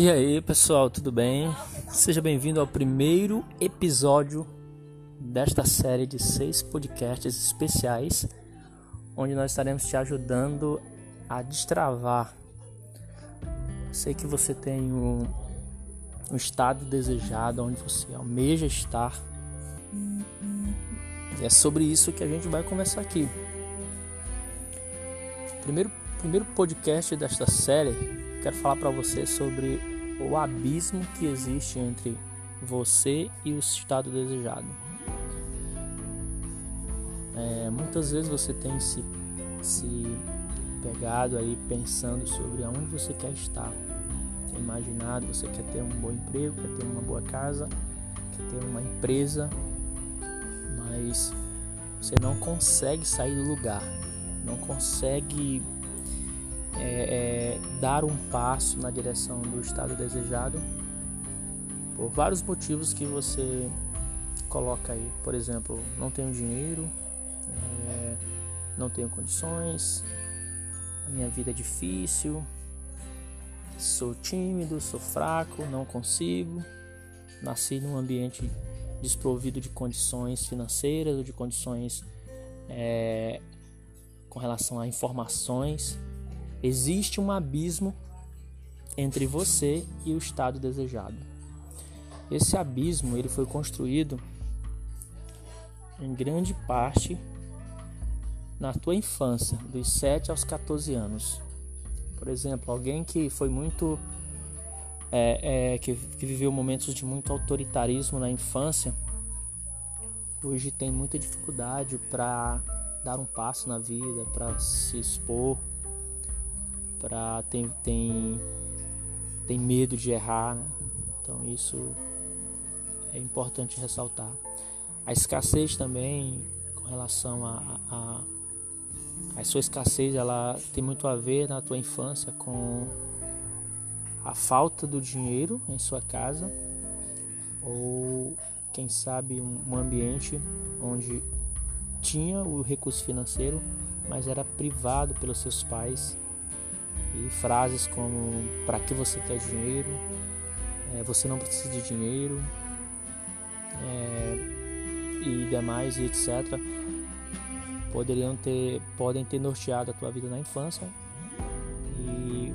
E aí, pessoal, tudo bem? Seja bem-vindo ao primeiro episódio desta série de seis podcasts especiais, onde nós estaremos te ajudando a destravar. Sei que você tem um, um estado desejado, onde você almeja estar. E é sobre isso que a gente vai conversar aqui. Primeiro, primeiro podcast desta série, quero falar para você sobre o abismo que existe entre você e o estado desejado. É, muitas vezes você tem se, se pegado aí pensando sobre aonde você quer estar, tem imaginado, você quer ter um bom emprego, quer ter uma boa casa, quer ter uma empresa, mas você não consegue sair do lugar, não consegue é, é, dar um passo na direção do estado desejado por vários motivos que você coloca aí. Por exemplo, não tenho dinheiro, é, não tenho condições, a minha vida é difícil, sou tímido, sou fraco, não consigo, nasci num ambiente desprovido de condições financeiras ou de condições é, com relação a informações Existe um abismo entre você e o estado desejado. Esse abismo ele foi construído em grande parte na tua infância, dos 7 aos 14 anos. Por exemplo, alguém que foi muito. É, é, que, que viveu momentos de muito autoritarismo na infância, hoje tem muita dificuldade para dar um passo na vida, para se expor, para tem, tem tem medo de errar, né? então isso é importante ressaltar. A escassez também com relação a, a, a sua escassez, ela tem muito a ver na tua infância com a falta do dinheiro em sua casa ou quem sabe um ambiente onde tinha o recurso financeiro, mas era privado pelos seus pais e frases como para que você quer dinheiro, é, você não precisa de dinheiro é, e demais e etc. Poderiam ter, podem ter norteado a tua vida na infância e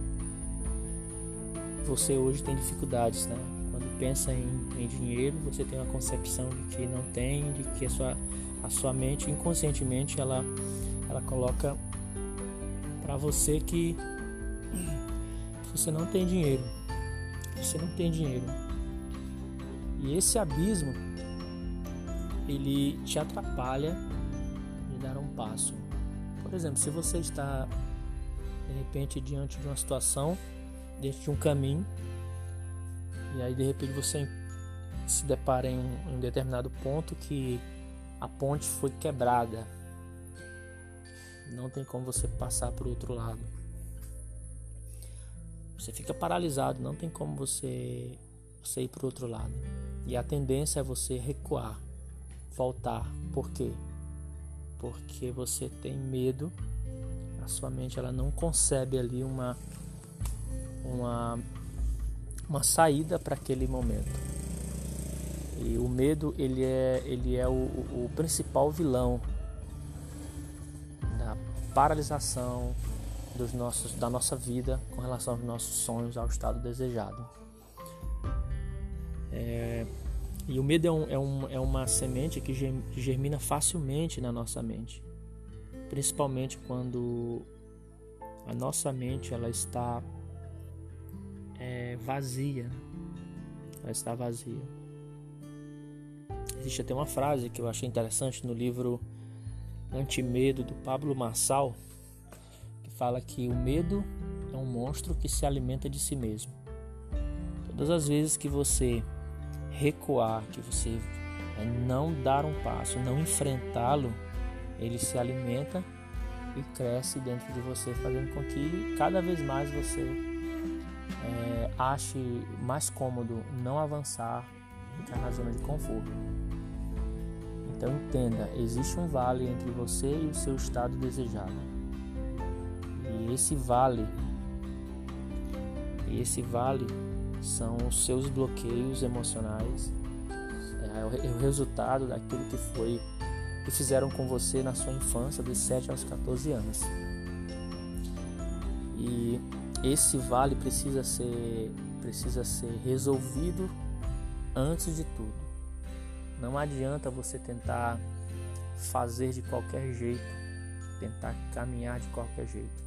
você hoje tem dificuldades, né? Quando pensa em, em dinheiro, você tem uma concepção de que não tem, de que a sua, a sua mente inconscientemente ela, ela coloca para você que você não tem dinheiro. Você não tem dinheiro. E esse abismo ele te atrapalha de dar um passo. Por exemplo, se você está de repente diante de uma situação, diante de um caminho, e aí de repente você se depara em um, determinado ponto que a ponte foi quebrada. Não tem como você passar para o outro lado. Você fica paralisado, não tem como você, você ir para o outro lado. E a tendência é você recuar, voltar. Por quê? Porque você tem medo, a sua mente ela não concebe ali uma, uma, uma saída para aquele momento. E o medo ele é, ele é o, o principal vilão da paralisação, dos nossos, da nossa vida com relação aos nossos sonhos, ao estado desejado. É, e o medo é, um, é, um, é uma semente que germina facilmente na nossa mente, principalmente quando a nossa mente ela está é, vazia, ela está vazia. Existe até uma frase que eu achei interessante no livro Antimedo do Pablo Marçal, fala que o medo é um monstro que se alimenta de si mesmo. Todas as vezes que você recuar, que você é, não dar um passo, não enfrentá-lo, ele se alimenta e cresce dentro de você, fazendo com que cada vez mais você é, ache mais cômodo não avançar, ficar na zona de conforto. Então entenda, existe um vale entre você e o seu estado desejado esse vale, esse vale são os seus bloqueios emocionais, é, é o resultado daquilo que foi que fizeram com você na sua infância, dos 7 aos 14 anos. E esse vale precisa ser precisa ser resolvido antes de tudo. Não adianta você tentar fazer de qualquer jeito, tentar caminhar de qualquer jeito.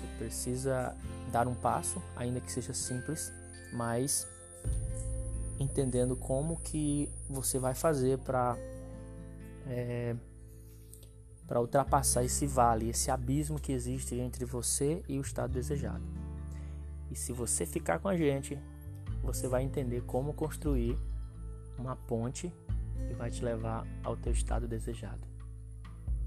Você precisa dar um passo, ainda que seja simples, mas entendendo como que você vai fazer para é, para ultrapassar esse vale, esse abismo que existe entre você e o estado desejado. E se você ficar com a gente, você vai entender como construir uma ponte que vai te levar ao teu estado desejado.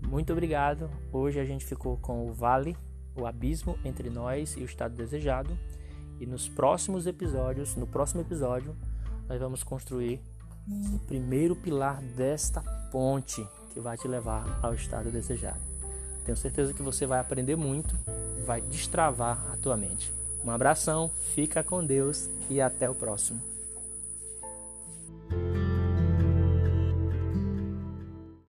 Muito obrigado. Hoje a gente ficou com o vale, o abismo entre nós e o estado desejado. E nos próximos episódios, no próximo episódio, nós vamos construir o primeiro pilar desta ponte que vai te levar ao estado desejado. Tenho certeza que você vai aprender muito, vai destravar a tua mente. Um abração, fica com Deus e até o próximo.